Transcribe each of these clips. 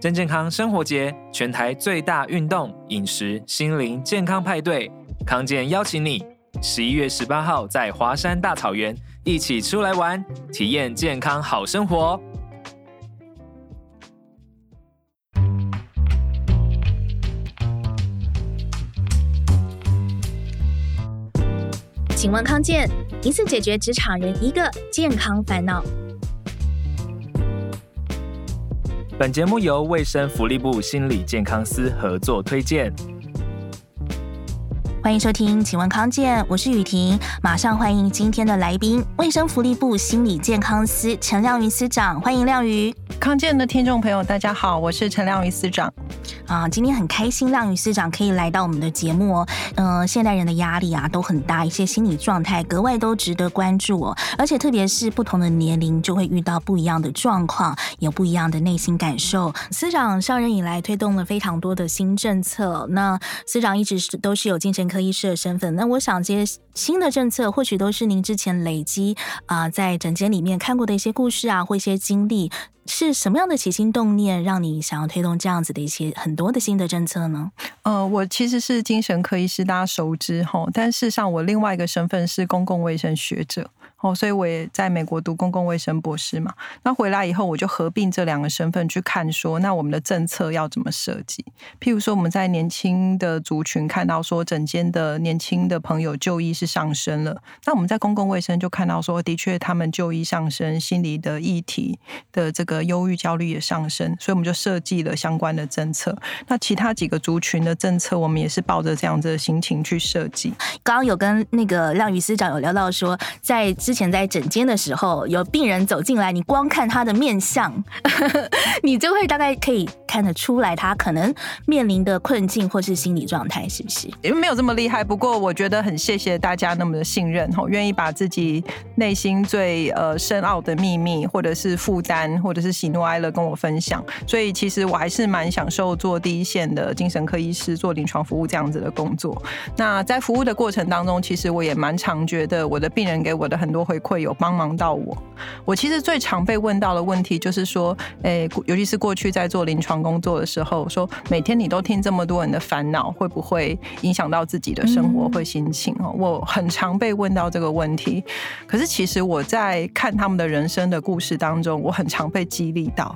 真健康生活节，全台最大运动、饮食、心灵健康派对，康健邀请你，十一月十八号在华山大草原一起出来玩，体验健康好生活。请问康健，一次解决职场人一个健康烦恼。本节目由卫生福利部心理健康司合作推荐。欢迎收听，请问康健，我是雨婷，马上欢迎今天的来宾，卫生福利部心理健康司陈亮瑜司长，欢迎亮瑜。康健的听众朋友，大家好，我是陈亮宇司长。啊，今天很开心，亮宇司长可以来到我们的节目哦。嗯、现代人的压力啊都很大，一些心理状态格外都值得关注哦。而且特别是不同的年龄，就会遇到不一样的状况，有不一样的内心感受。司长上任以来，推动了非常多的新政策。那司长一直是都是有精神科医师的身份。那我想这些新的政策，或许都是您之前累积啊、在诊间里面看过的一些故事啊，或一些经历。是什么样的起心动念，让你想要推动这样子的一些很多的新的政策呢？呃，我其实是精神科医师，大家熟知哈，但事实上我另外一个身份是公共卫生学者。哦，所以我也在美国读公共卫生博士嘛。那回来以后，我就合并这两个身份去看，说那我们的政策要怎么设计？譬如说，我们在年轻的族群看到说，整间的年轻的朋友就医是上升了。那我们在公共卫生就看到说，的确他们就医上升，心理的议题的这个忧郁、焦虑也上升，所以我们就设计了相关的政策。那其他几个族群的政策，我们也是抱着这样子的心情去设计。刚刚有跟那个亮宇司长有聊到说，在之前在诊间的时候，有病人走进来，你光看他的面相，你就会大概可以看得出来他可能面临的困境或是心理状态，是不是？因为没有这么厉害，不过我觉得很谢谢大家那么的信任，吼，愿意把自己内心最呃深奥的秘密，或者是负担，或者是喜怒哀乐跟我分享。所以其实我还是蛮享受做第一线的精神科医师，做临床服务这样子的工作。那在服务的过程当中，其实我也蛮常觉得我的病人给我的很多回馈。有帮忙到我。我其实最常被问到的问题就是说，诶，尤其是过去在做临床工作的时候，说每天你都听这么多人的烦恼，会不会影响到自己的生活或心情？哦，我很常被问到这个问题。可是其实我在看他们的人生的故事当中，我很常被激励到。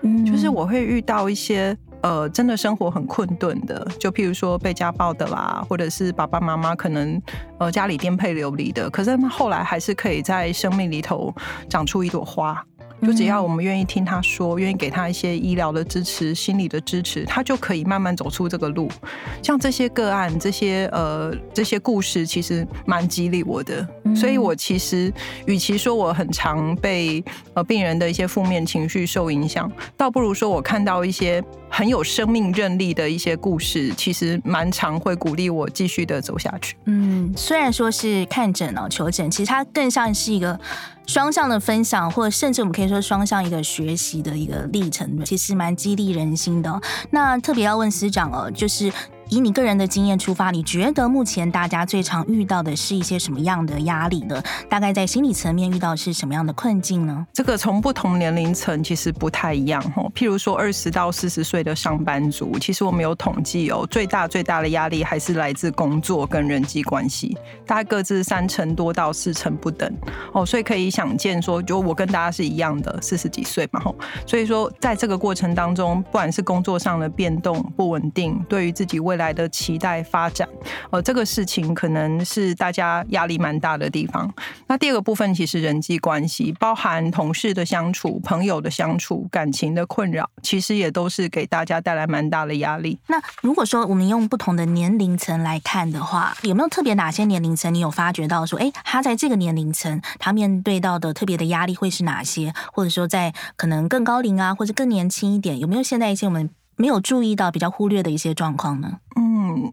嗯，就是我会遇到一些。呃，真的生活很困顿的，就譬如说被家暴的啦，或者是爸爸妈妈可能呃家里颠沛流离的，可是他后来还是可以在生命里头长出一朵花。就只要我们愿意听他说，愿意给他一些医疗的支持、心理的支持，他就可以慢慢走出这个路。像这些个案、这些呃这些故事，其实蛮激励我的。所以我其实与其说我很常被呃病人的一些负面情绪受影响，倒不如说我看到一些很有生命韧力的一些故事，其实蛮常会鼓励我继续的走下去。嗯，虽然说是看诊哦，求诊，其实它更像是一个。双向的分享，或者甚至我们可以说双向一个学习的一个历程，其实蛮激励人心的。那特别要问师长哦，就是。以你个人的经验出发，你觉得目前大家最常遇到的是一些什么样的压力呢？大概在心理层面遇到是什么样的困境呢？这个从不同年龄层其实不太一样哈。譬如说二十到四十岁的上班族，其实我们有统计哦，最大最大的压力还是来自工作跟人际关系，大概各自三成多到四成不等哦。所以可以想见说，就我跟大家是一样的四十几岁嘛吼。所以说在这个过程当中，不管是工作上的变动不稳定，对于自己未来的期待发展，呃，这个事情可能是大家压力蛮大的地方。那第二个部分，其实人际关系，包含同事的相处、朋友的相处、感情的困扰，其实也都是给大家带来蛮大的压力。那如果说我们用不同的年龄层来看的话，有没有特别哪些年龄层你有发觉到说，哎，他在这个年龄层，他面对到的特别的压力会是哪些？或者说，在可能更高龄啊，或者更年轻一点，有没有现在一些我们没有注意到、比较忽略的一些状况呢？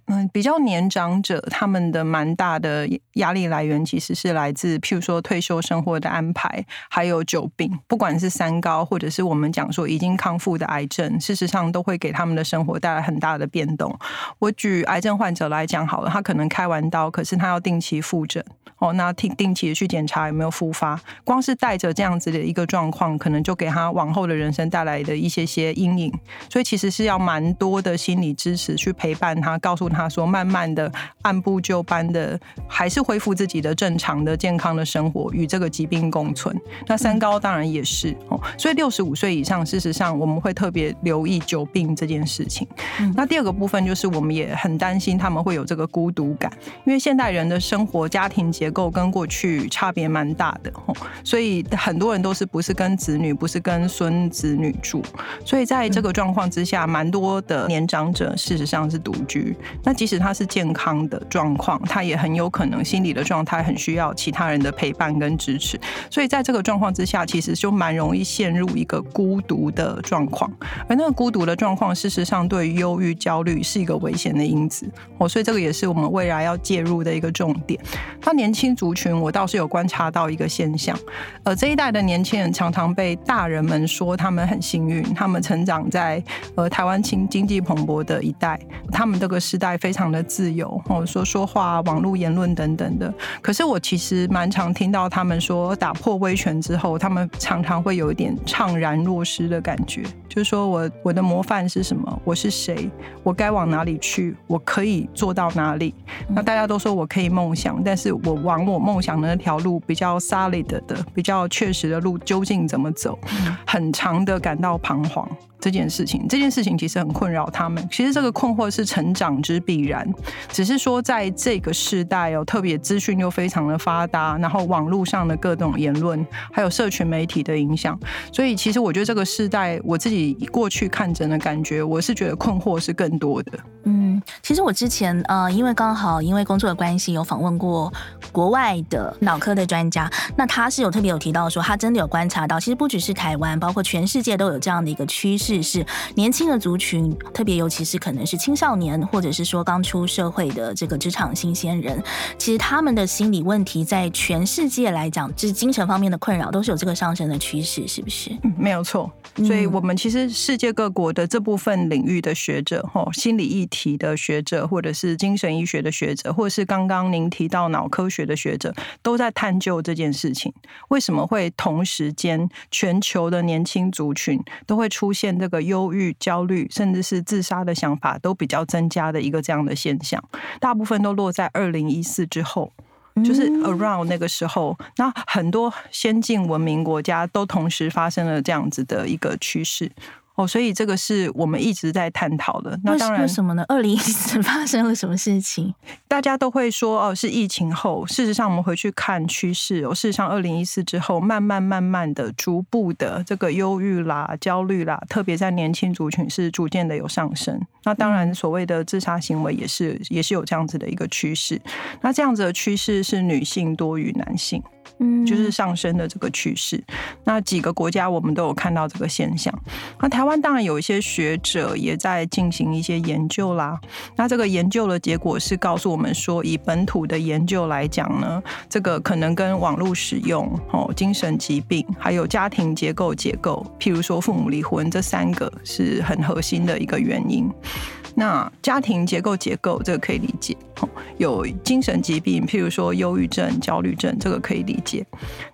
嗯，比较年长者他们的蛮大的压力来源，其实是来自譬如说退休生活的安排，还有久病，不管是三高或者是我们讲说已经康复的癌症，事实上都会给他们的生活带来很大的变动。我举癌症患者来讲好了，他可能开完刀，可是他要定期复诊。哦，那定定期的去检查有没有复发，光是带着这样子的一个状况，可能就给他往后的人生带来的一些些阴影。所以其实是要蛮多的心理支持去陪伴他，告诉他说，慢慢的按部就班的，还是恢复自己的正常的健康的生活，与这个疾病共存。那三高当然也是哦，所以六十五岁以上，事实上我们会特别留意久病这件事情。那第二个部分就是我们也很担心他们会有这个孤独感，因为现代人的生活家庭结结构跟过去差别蛮大的哦，所以很多人都是不是跟子女，不是跟孙子女住，所以在这个状况之下，蛮多的年长者事实上是独居。那即使他是健康的状况，他也很有可能心理的状态很需要其他人的陪伴跟支持。所以在这个状况之下，其实就蛮容易陷入一个孤独的状况。而那个孤独的状况，事实上对忧郁、焦虑是一个危险的因子。哦，所以这个也是我们未来要介入的一个重点。他年轻族群，我倒是有观察到一个现象，呃，这一代的年轻人常常被大人们说他们很幸运，他们成长在呃台湾经经济蓬勃的一代，他们这个时代非常的自由，或者说说话、网络言论等等的。可是我其实蛮常听到他们说，打破威权之后，他们常常会有一点怅然若失的感觉，就是说我我的模范是什么？我是谁？我该往哪里去？我可以做到哪里？那大家都说我可以梦想，但是我。往我梦想的那条路比较 solid 的、比较确实的路，究竟怎么走？很长的感到彷徨。这件事情，这件事情其实很困扰他们。其实这个困惑是成长之必然，只是说在这个时代哦，特别资讯又非常的发达，然后网络上的各种言论，还有社群媒体的影响，所以其实我觉得这个时代，我自己过去看诊的感觉，我是觉得困惑是更多的。嗯，其实我之前呃，因为刚好因为工作的关系，有访问过国外的脑科的专家，那他是有特别有提到说，他真的有观察到，其实不只是台湾，包括全世界都有这样的一个趋势。是年轻的族群，特别尤其是可能是青少年，或者是说刚出社会的这个职场新鲜人，其实他们的心理问题在全世界来讲，就是精神方面的困扰，都是有这个上升的趋势，是不是？嗯，没有错。所以，我们其实世界各国的这部分领域的学者，吼，心理议题的学者，或者是精神医学的学者，或者是刚刚您提到脑科学的学者，都在探究这件事情：为什么会同时间全球的年轻族群都会出现这个忧郁、焦虑，甚至是自杀的想法都比较增加的一个这样的现象？大部分都落在二零一四之后。就是 around 那个时候，那很多先进文明国家都同时发生了这样子的一个趋势。哦，所以这个是我们一直在探讨的。那当然，为什么呢？二零一四 发生了什么事情？大家都会说哦，是疫情后。事实上，我们回去看趋势哦，事实上，二零一四之后，慢慢慢慢的、逐步的，这个忧郁啦、焦虑啦，特别在年轻族群是逐渐的有上升。那当然，所谓的自杀行为也是也是有这样子的一个趋势。那这样子的趋势是女性多于男性。嗯，就是上升的这个趋势。那几个国家我们都有看到这个现象。那台湾当然有一些学者也在进行一些研究啦。那这个研究的结果是告诉我们说，以本土的研究来讲呢，这个可能跟网络使用、哦精神疾病，还有家庭结构结构，譬如说父母离婚，这三个是很核心的一个原因。那家庭结构结构这个可以理解，有精神疾病，譬如说忧郁症、焦虑症，这个可以理解。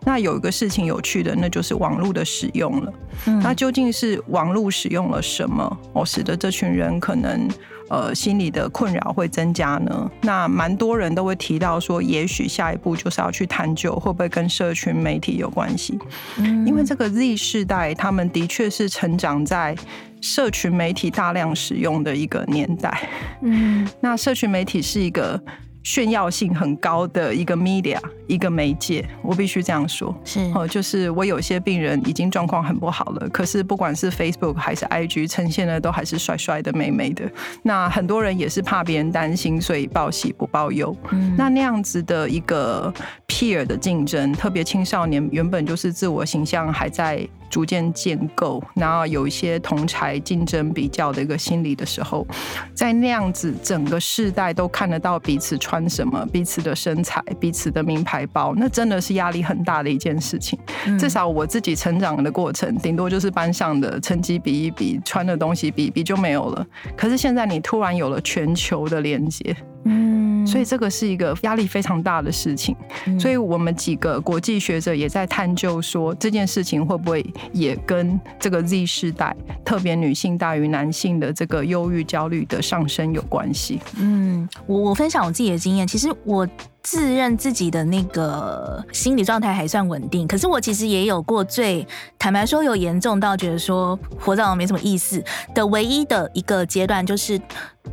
那有一个事情有趣的，那就是网络的使用了。嗯。那究竟是网络使用了什么，哦，使得这群人可能呃心理的困扰会增加呢？那蛮多人都会提到说，也许下一步就是要去探究会不会跟社群媒体有关系。嗯。因为这个 Z 世代，他们的确是成长在。社群媒体大量使用的一个年代，嗯，那社群媒体是一个炫耀性很高的一个 media，一个媒介，我必须这样说，是哦，就是我有些病人已经状况很不好了，可是不管是 Facebook 还是 IG 呈现的都还是帅帅的、美美的。那很多人也是怕别人担心，所以报喜不报忧。嗯，那那样子的一个 peer 的竞争，特别青少年原本就是自我形象还在。逐渐建构，然后有一些同才竞争比较的一个心理的时候，在那样子整个世代都看得到彼此穿什么、彼此的身材、彼此的名牌包，那真的是压力很大的一件事情。嗯、至少我自己成长的过程，顶多就是班上的成绩比一比，穿的东西比一比就没有了。可是现在你突然有了全球的连接。嗯，所以这个是一个压力非常大的事情，嗯、所以我们几个国际学者也在探究说，这件事情会不会也跟这个 Z 世代，特别女性大于男性的这个忧郁焦虑的上升有关系？嗯，我我分享我自己的经验，其实我自认自己的那个心理状态还算稳定，可是我其实也有过最坦白说有严重到觉得说活着没什么意思的唯一的一个阶段，就是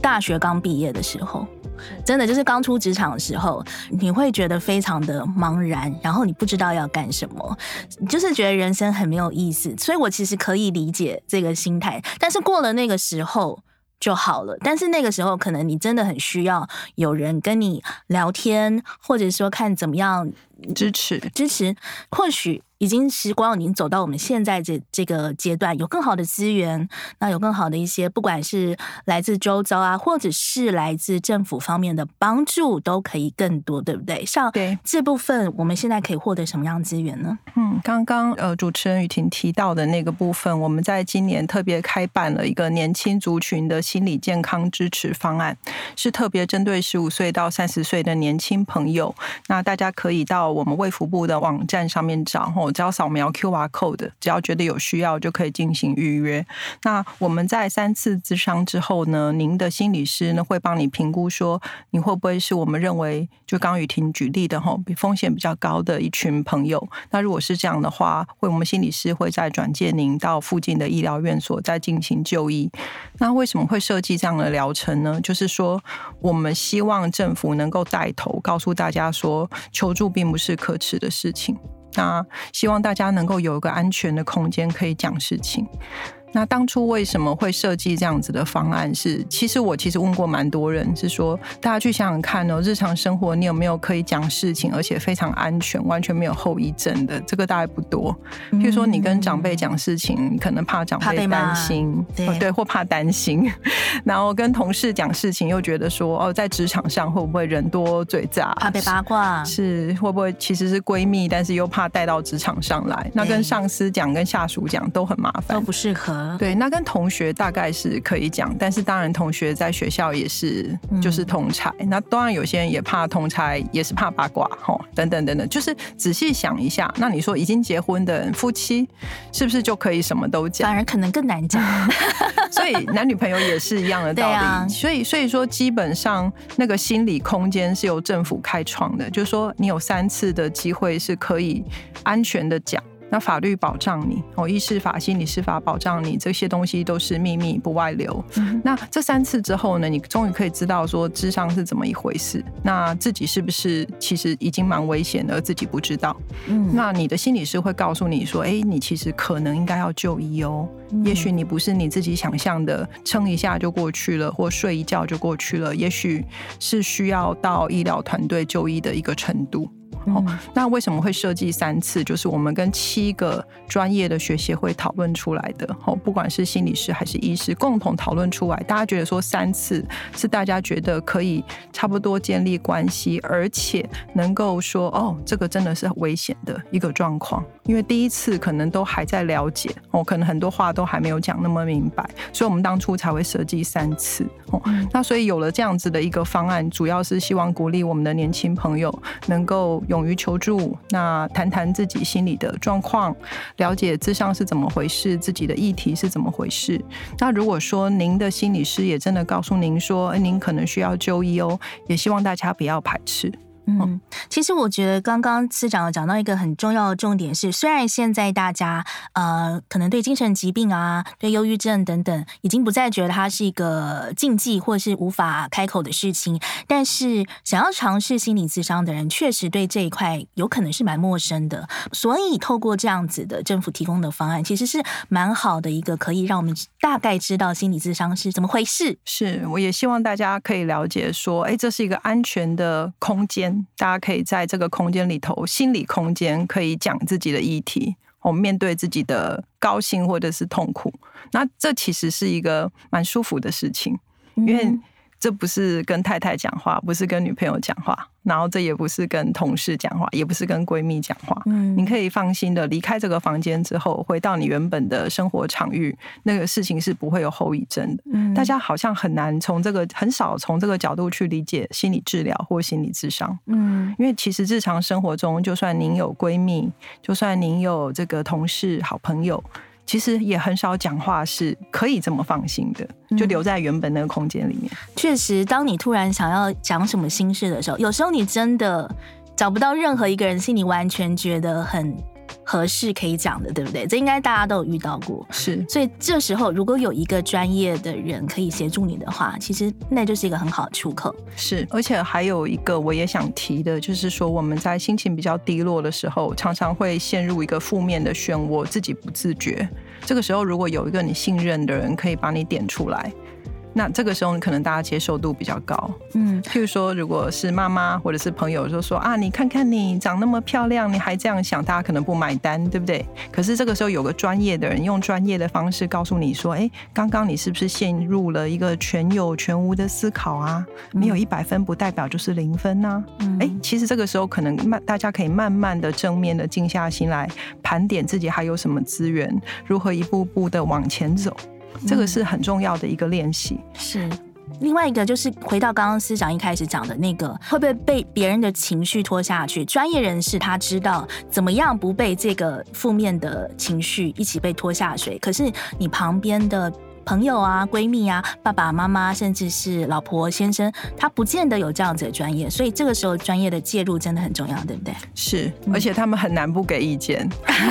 大学刚毕业的时候。真的就是刚出职场的时候，你会觉得非常的茫然，然后你不知道要干什么，就是觉得人生很没有意思。所以我其实可以理解这个心态，但是过了那个时候就好了。但是那个时候可能你真的很需要有人跟你聊天，或者说看怎么样支持支持，或许。已经时光已经走到我们现在这这个阶段，有更好的资源，那有更好的一些，不管是来自周遭啊，或者是来自政府方面的帮助，都可以更多，对不对？像对这部分，我们现在可以获得什么样资源呢？嗯，刚刚呃主持人雨婷提到的那个部分，我们在今年特别开办了一个年轻族群的心理健康支持方案，是特别针对十五岁到三十岁的年轻朋友。那大家可以到我们卫福部的网站上面找。只要扫描 QR code，只要觉得有需要就可以进行预约。那我们在三次咨商之后呢，您的心理师呢会帮你评估说你会不会是我们认为就刚雨婷举例的吼，风险比较高的一群朋友。那如果是这样的话，会我们心理师会再转介您到附近的医疗院所再进行就医。那为什么会设计这样的疗程呢？就是说我们希望政府能够带头告诉大家说，求助并不是可耻的事情。那希望大家能够有一个安全的空间，可以讲事情。那当初为什么会设计这样子的方案是？是其实我其实问过蛮多人，是说大家去想想看哦，日常生活你有没有可以讲事情，而且非常安全，完全没有后遗症的？这个大概不多。譬如说你跟长辈讲事情，你可能怕长辈担心，对，对，或怕担心。然后跟同事讲事情，又觉得说哦，在职场上会不会人多嘴杂，怕被八卦？是会不会其实是闺蜜，但是又怕带到职场上来？那跟上司讲、跟下属讲都很麻烦，都不适合。对，那跟同学大概是可以讲，但是当然同学在学校也是就是同侪，嗯、那当然有些人也怕同侪，也是怕八卦吼，等等等等，就是仔细想一下，那你说已经结婚的夫妻是不是就可以什么都讲？反而可能更难讲，所以男女朋友也是一样的道理。啊、所以所以说基本上那个心理空间是由政府开创的，就是说你有三次的机会是可以安全的讲。那法律保障你哦，医师法、心理师法保障你，这些东西都是秘密不外流。嗯、那这三次之后呢，你终于可以知道说智商是怎么一回事。那自己是不是其实已经蛮危险的，而自己不知道？嗯，那你的心理师会告诉你说，哎、欸，你其实可能应该要就医哦。嗯、也许你不是你自己想象的撑一下就过去了，或睡一觉就过去了。也许是需要到医疗团队就医的一个程度。哦，那为什么会设计三次？就是我们跟七个专业的学协会讨论出来的。哦，不管是心理师还是医师，共同讨论出来，大家觉得说三次是大家觉得可以差不多建立关系，而且能够说哦，这个真的是危险的一个状况。因为第一次可能都还在了解，哦，可能很多话都还没有讲那么明白，所以我们当初才会设计三次。哦，那所以有了这样子的一个方案，主要是希望鼓励我们的年轻朋友能够勇于求助，那谈谈自己心理的状况，了解咨商是怎么回事，自己的议题是怎么回事。那如果说您的心理师也真的告诉您说，哎，您可能需要就医哦，也希望大家不要排斥。嗯，其实我觉得刚刚司长有讲到一个很重要的重点是，虽然现在大家呃可能对精神疾病啊、对忧郁症等等，已经不再觉得它是一个禁忌或是无法开口的事情，但是想要尝试心理咨商的人，确实对这一块有可能是蛮陌生的。所以透过这样子的政府提供的方案，其实是蛮好的一个可以让我们大概知道心理咨商是怎么回事。是，我也希望大家可以了解说，哎，这是一个安全的空间。大家可以在这个空间里头，心理空间可以讲自己的议题。我们面对自己的高兴或者是痛苦，那这其实是一个蛮舒服的事情，因为。这不是跟太太讲话，不是跟女朋友讲话，然后这也不是跟同事讲话，也不是跟闺蜜讲话。嗯，你可以放心的离开这个房间之后，回到你原本的生活场域，那个事情是不会有后遗症的。嗯，大家好像很难从这个很少从这个角度去理解心理治疗或心理智商。嗯，因为其实日常生活中，就算您有闺蜜，就算您有这个同事、好朋友。其实也很少讲话是可以这么放心的，就留在原本那个空间里面。嗯，确实，当你突然想要讲什么心事的时候，有时候你真的找不到任何一个人是你完全觉得很。合适可以讲的，对不对？这应该大家都有遇到过。是，所以这时候如果有一个专业的人可以协助你的话，其实那就是一个很好的出口。是，而且还有一个我也想提的，就是说我们在心情比较低落的时候，常常会陷入一个负面的漩涡，自己不自觉。这个时候，如果有一个你信任的人可以把你点出来。那这个时候，你可能大家接受度比较高，嗯，譬如说，如果是妈妈或者是朋友，就说啊，你看看你长那么漂亮，你还这样想，大家可能不买单，对不对？可是这个时候有个专业的人用专业的方式告诉你说，哎，刚刚你是不是陷入了一个全有全无的思考啊？没有一百分不代表就是零分呐，哎，其实这个时候可能慢，大家可以慢慢的正面的静下心来盘点自己还有什么资源，如何一步步的往前走。这个是很重要的一个练习。是，另外一个就是回到刚刚司长一开始讲的那个，会不会被别人的情绪拖下去？专业人士他知道怎么样不被这个负面的情绪一起被拖下水，可是你旁边的。朋友啊，闺蜜啊，爸爸妈妈，甚至是老婆先生，他不见得有这样子的专业，所以这个时候专业的介入真的很重要，对不对？是，而且他们很难不给意见，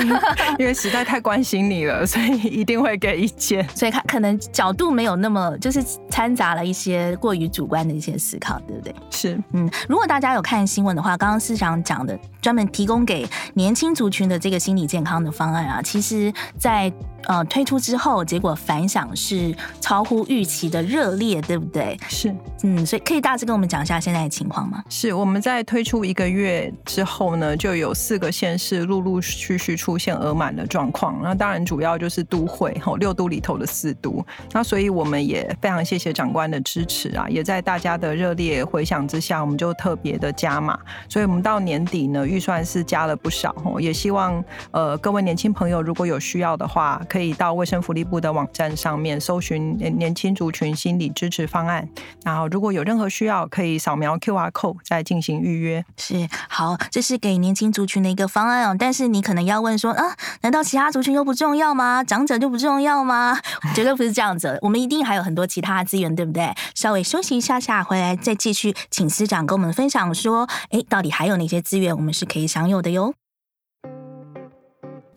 因为实在太关心你了，所以一定会给意见。所以他可能角度没有那么，就是掺杂了一些过于主观的一些思考，对不对？是，嗯，如果大家有看新闻的话，刚刚市长讲的专门提供给年轻族群的这个心理健康的方案啊，其实在。呃，推出之后，结果反响是超乎预期的热烈，对不对？是，嗯，所以可以大致跟我们讲一下现在的情况吗？是，我们在推出一个月之后呢，就有四个县市陆陆续续出现额满的状况。那当然主要就是都会吼，六都里头的四都。那所以我们也非常谢谢长官的支持啊，也在大家的热烈回响之下，我们就特别的加码。所以我们到年底呢，预算是加了不少吼，也希望呃各位年轻朋友如果有需要的话。可以到卫生福利部的网站上面搜寻年轻族群心理支持方案，然后如果有任何需要，可以扫描 QR code 再进行预约。是，好，这是给年轻族群的一个方案哦。但是你可能要问说啊，难道其他族群又不重要吗？长者就不重要吗？绝对不是这样子，我们一定还有很多其他的资源，对不对？稍微休息一下下，回来再继续请司长跟我们分享说，哎，到底还有哪些资源我们是可以享有的哟？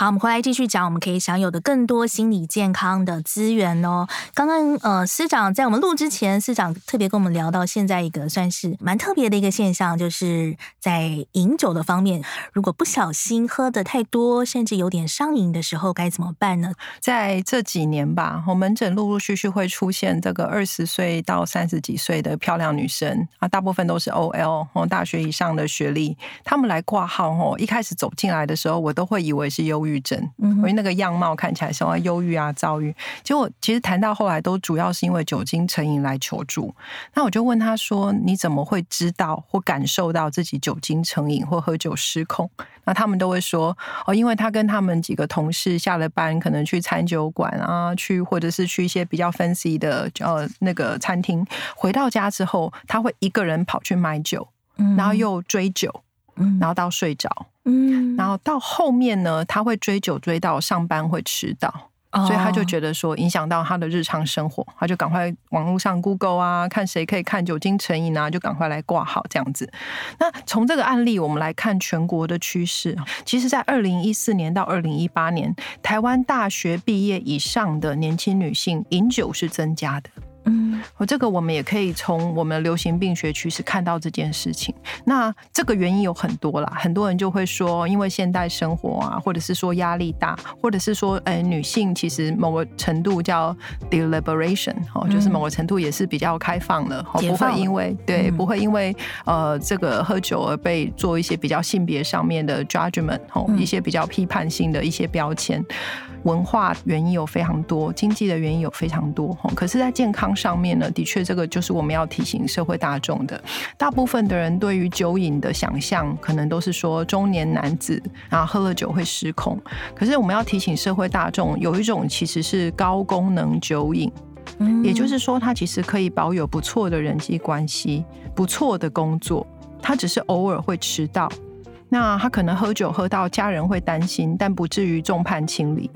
好，我们回来继续讲，我们可以享有的更多心理健康的资源哦。刚刚呃，司长在我们录之前，司长特别跟我们聊到，现在一个算是蛮特别的一个现象，就是在饮酒的方面，如果不小心喝的太多，甚至有点上瘾的时候，该怎么办呢？在这几年吧，我门诊陆陆续续会出现这个二十岁到三十几岁的漂亮女生啊，大部分都是 OL 哦，大学以上的学历，他们来挂号哦，一开始走进来的时候，我都会以为是忧。郁症，因为那个样貌看起来像忧郁啊、躁郁，结果其实谈到后来都主要是因为酒精成瘾来求助。那我就问他说：“你怎么会知道或感受到自己酒精成瘾或喝酒失控？”那他们都会说：“哦，因为他跟他们几个同事下了班，可能去餐酒馆啊，去或者是去一些比较 fancy 的呃那个餐厅，回到家之后，他会一个人跑去买酒，然后又追酒，然后到睡着。”嗯，然后到后面呢，他会追酒追到上班会迟到，所以他就觉得说影响到他的日常生活，他就赶快网络上 Google 啊，看谁可以看酒精成瘾啊，就赶快来挂号这样子。那从这个案例，我们来看全国的趋势。其实，在二零一四年到二零一八年，台湾大学毕业以上的年轻女性饮酒是增加的。嗯，我这个我们也可以从我们流行病学趋势看到这件事情。那这个原因有很多啦，很多人就会说，因为现代生活啊，或者是说压力大，或者是说，呃，女性其实某个程度叫 deliberation 哦，就是某个程度也是比较开放了，不会因为对，不会因为呃这个喝酒而被做一些比较性别上面的 judgment 哦，一些比较批判性的一些标签。文化原因有非常多，经济的原因有非常多，可是，在健康上面呢，的确，这个就是我们要提醒社会大众的。大部分的人对于酒瘾的想象，可能都是说中年男子，然后喝了酒会失控。可是，我们要提醒社会大众，有一种其实是高功能酒瘾，也就是说，他其实可以保有不错的人际关系，不错的工作，他只是偶尔会迟到。那他可能喝酒喝到家人会担心，但不至于众叛亲离。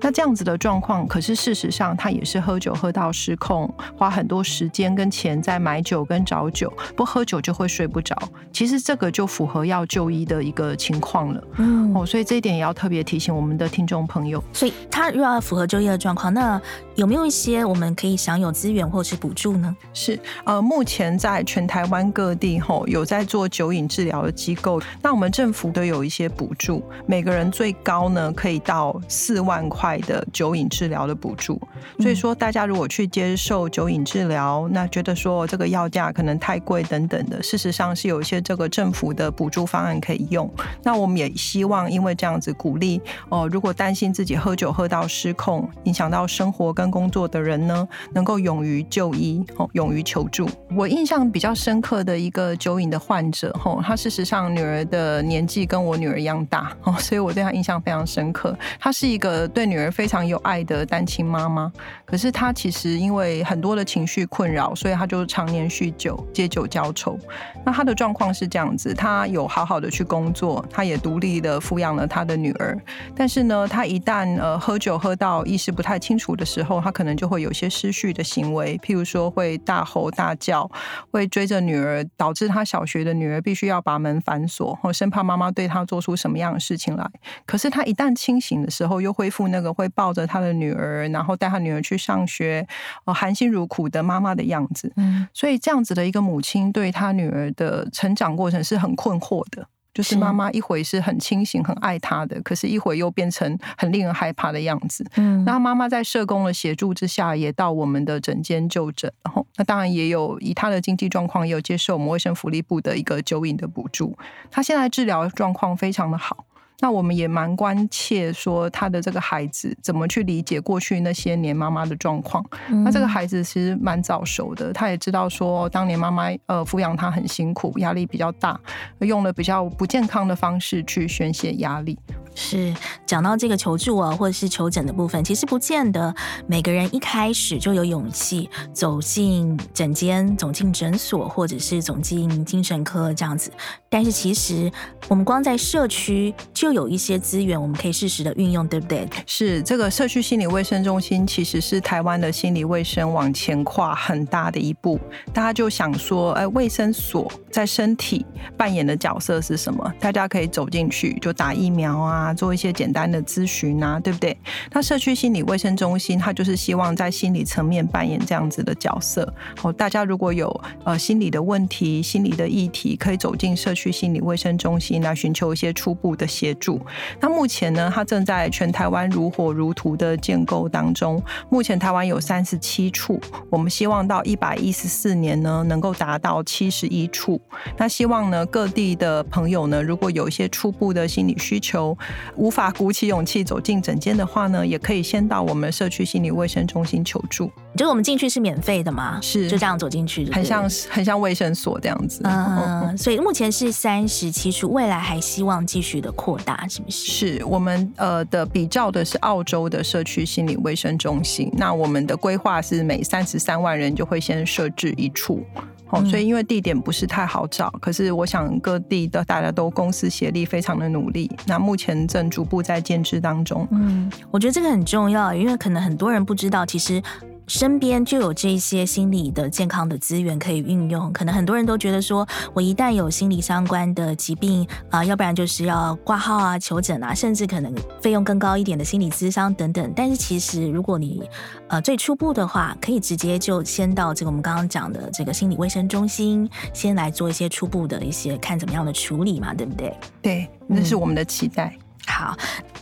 那这样子的状况，可是事实上他也是喝酒喝到失控，花很多时间跟钱在买酒跟找酒，不喝酒就会睡不着。其实这个就符合要就医的一个情况了。嗯，哦，所以这一点也要特别提醒我们的听众朋友。所以他如果要符合就医的状况，那有没有一些我们可以享有资源或是补助呢？是，呃，目前在全台湾各地吼有在做酒瘾治疗的机构，那我们政府都有一些补助，每个人最高呢可以到四万块。块的酒瘾治疗的补助，所以说大家如果去接受酒瘾治疗，那觉得说这个药价可能太贵等等的，事实上是有一些这个政府的补助方案可以用。那我们也希望因为这样子鼓励哦，如果担心自己喝酒喝到失控，影响到生活跟工作的人呢，能够勇于就医哦，勇于求助。我印象比较深刻的一个酒瘾的患者哦，他事实上女儿的年纪跟我女儿一样大哦，所以我对他印象非常深刻。他是一个对女儿非常有爱的单亲妈妈，可是她其实因为很多的情绪困扰，所以她就常年酗酒，借酒浇愁。那她的状况是这样子，她有好好的去工作，她也独立的抚养了她的女儿。但是呢，她一旦呃喝酒喝到意识不太清楚的时候，她可能就会有些失序的行为，譬如说会大吼大叫，会追着女儿，导致她小学的女儿必须要把门反锁，或生怕妈妈对她做出什么样的事情来。可是她一旦清醒的时候，又恢复那。那个会抱着他的女儿，然后带他女儿去上学，哦，含辛茹苦的妈妈的样子。嗯，所以这样子的一个母亲，对他女儿的成长过程是很困惑的。就是妈妈一会是很清醒、很爱他的，可是一会又变成很令人害怕的样子。嗯，那妈妈在社工的协助之下，也到我们的诊间就诊。然后，那当然也有以他的经济状况，也有接受我们卫生福利部的一个酒瘾的补助。他现在治疗状况非常的好。那我们也蛮关切，说他的这个孩子怎么去理解过去那些年妈妈的状况。嗯。那这个孩子其实蛮早熟的，他也知道说当年妈妈呃抚养他很辛苦，压力比较大，用了比较不健康的方式去宣泄压力。是讲到这个求助啊，或者是求诊的部分，其实不见得每个人一开始就有勇气走进诊间、走进诊所，或者是走进精神科这样子。但是其实我们光在社区就就有一些资源，我们可以适时的运用，对不对？是这个社区心理卫生中心，其实是台湾的心理卫生往前跨很大的一步。大家就想说，哎，卫生所在身体扮演的角色是什么？大家可以走进去就打疫苗啊。做一些简单的咨询啊，对不对？那社区心理卫生中心，它就是希望在心理层面扮演这样子的角色。好，大家如果有呃心理的问题、心理的议题，可以走进社区心理卫生中心来寻求一些初步的协助。那目前呢，它正在全台湾如火如荼的建构当中。目前台湾有三十七处，我们希望到一百一十四年呢，能够达到七十一处。那希望呢，各地的朋友呢，如果有一些初步的心理需求，无法鼓起勇气走进诊间的话呢，也可以先到我们社区心理卫生中心求助。就是我们进去是免费的吗？是，就这样走进去，很像很像卫生所这样子。嗯，所以目前是三十七处，未来还希望继续的扩大，是不是？是我们呃的比照的是澳洲的社区心理卫生中心，那我们的规划是每三十三万人就会先设置一处。哦，所以因为地点不是太好找，可是我想各地的大家都公私协力，非常的努力。那目前正逐步在建制当中。嗯，我觉得这个很重要，因为可能很多人不知道，其实。身边就有这些心理的健康的资源可以运用，可能很多人都觉得说，我一旦有心理相关的疾病啊、呃，要不然就是要挂号啊、求诊啊，甚至可能费用更高一点的心理咨商等等。但是其实，如果你呃最初步的话，可以直接就先到这个我们刚刚讲的这个心理卫生中心，先来做一些初步的一些看怎么样的处理嘛，对不对？对，那是我们的期待。嗯好，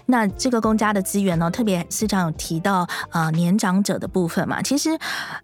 那这个公家的资源呢，特别市长有提到啊年长者的部分嘛，其实，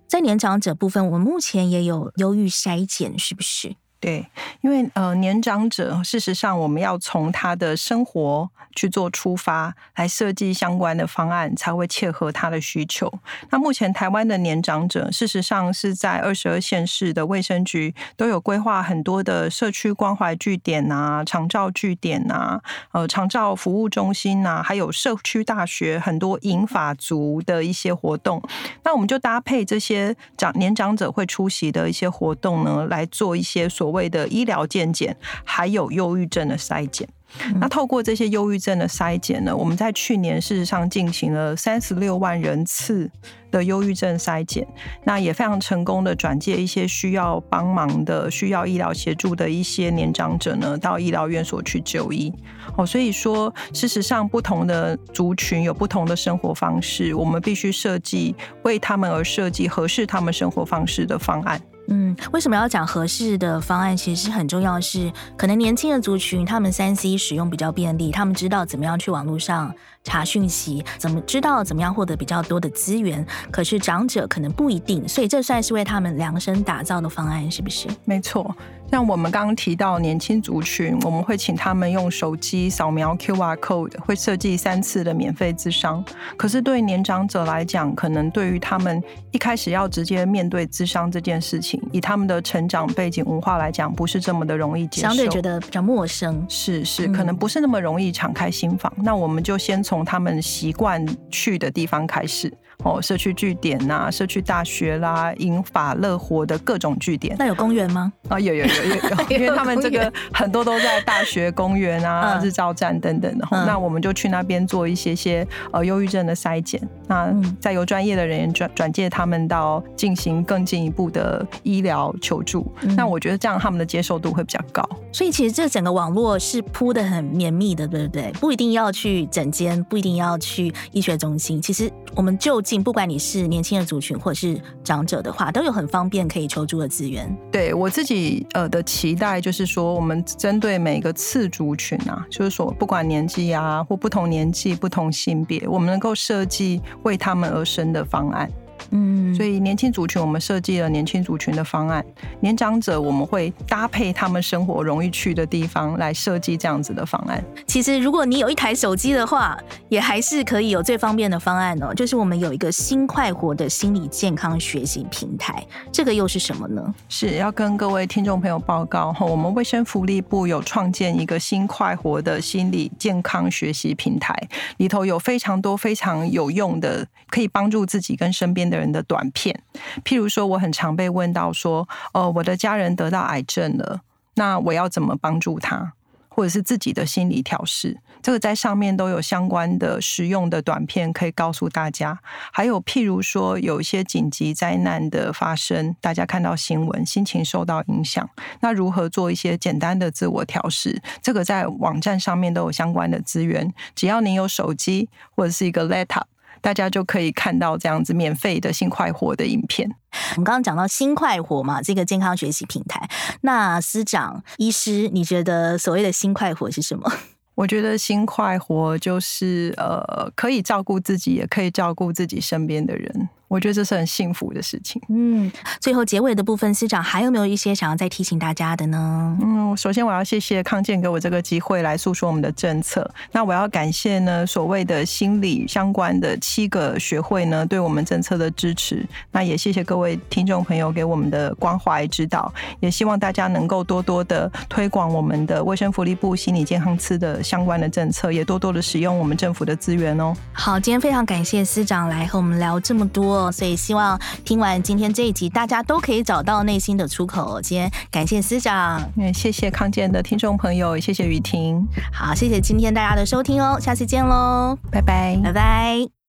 在年长者部分，我们目前也有忧郁筛检，是不是？对，因为呃，年长者事实上我们要从他的生活去做出发，来设计相关的方案，才会切合他的需求。那目前台湾的年长者，事实上是在二十二县市的卫生局都有规划很多的社区关怀据点啊、长照据点啊、呃长照服务中心啊，还有社区大学很多银发族的一些活动。那我们就搭配这些长年长者会出席的一些活动呢，来做一些所。所谓的医疗健检，还有忧郁症的筛检。那透过这些忧郁症的筛检呢，我们在去年事实上进行了三十六万人次的忧郁症筛检，那也非常成功的转介一些需要帮忙的、需要医疗协助的一些年长者呢，到医疗院所去就医。哦，所以说，事实上不同的族群有不同的生活方式，我们必须设计为他们而设计合适他们生活方式的方案。嗯，为什么要讲合适的方案？其实是很重要的是，可能年轻的族群他们三 C 使用比较便利，他们知道怎么样去网络上查讯息，怎么知道怎么样获得比较多的资源。可是长者可能不一定，所以这算是为他们量身打造的方案，是不是？没错。像我们刚刚提到年轻族群，我们会请他们用手机扫描 QR code，会设计三次的免费咨商。可是对年长者来讲，可能对于他们一开始要直接面对咨商这件事情，以他们的成长背景文化来讲，不是这么的容易接受，相对觉得比较陌生。是是，可能不是那么容易敞开心房。嗯。那我们就先从他们习惯去的地方开始。哦，社区据点呐、啊，社区大学啦，英法乐活的各种据点。那有公园吗？啊，有有有有有，因为他们这个 很多都在大学公园啊、日照站等等的。嗯、那我们就去那边做一些些呃忧郁症的筛检，那再由专业的人员转转介他们到进行更进一步的医疗求助。嗯、那我觉得这样他们的接受度会比较高。所以其实这整个网络是铺的很绵密的，对不对？不一定要去诊间，不一定要去医学中心。其实我们就近不管你是年轻的族群或者是长者的话，都有很方便可以求助的资源。对我自己呃的期待就是说，我们针对每个次族群啊，就是说不管年纪啊或不同年纪、不同性别，我们能够设计为他们而生的方案。嗯，所以年轻族群我们设计了年轻族群的方案，年长者我们会搭配他们生活容易去的地方来设计这样子的方案。其实如果你有一台手机的话，也还是可以有最方便的方案哦。就是我们有一个新快活的心理健康学习平台，这个又是什么呢？是要跟各位听众朋友报告哈，我们卫生福利部有创建一个新快活的心理健康学习平台，里头有非常多非常有用的，可以帮助自己跟身边的人的短片，譬如说，我很常被问到说，哦，我的家人得到癌症了，那我要怎么帮助他，或者是自己的心理调试，这个在上面都有相关的实用的短片可以告诉大家。还有譬如说，有一些紧急灾难的发生，大家看到新闻，心情受到影响，那如何做一些简单的自我调试？这个在网站上面都有相关的资源，只要你有手机或者是一个 laptop。大家就可以看到这样子免费的心快活的影片。我们刚刚讲到心快活嘛，这个健康学习平台。那司长、医师，你觉得所谓的心快活是什么？我觉得心快活就是呃，可以照顾自己，也可以照顾自己身边的人。我觉得这是很幸福的事情。嗯，最后结尾的部分，司长还有没有一些想要再提醒大家的呢？嗯，首先我要谢谢康健给我这个机会来诉说我们的政策。那我要感谢呢，所谓的心理相关的七个学会呢，对我们政策的支持。那也谢谢各位听众朋友给我们的关怀指导。也希望大家能够多多的推广我们的卫生福利部心理健康司的相关的政策，也多多的使用我们政府的资源哦。好，今天非常感谢司长来和我们聊这么多。错，所以希望听完今天这一集，大家都可以找到内心的出口。今天感谢司长，也谢谢康健的听众朋友，也谢谢雨婷。好，谢谢今天大家的收听哦，下次见喽，拜拜，拜拜。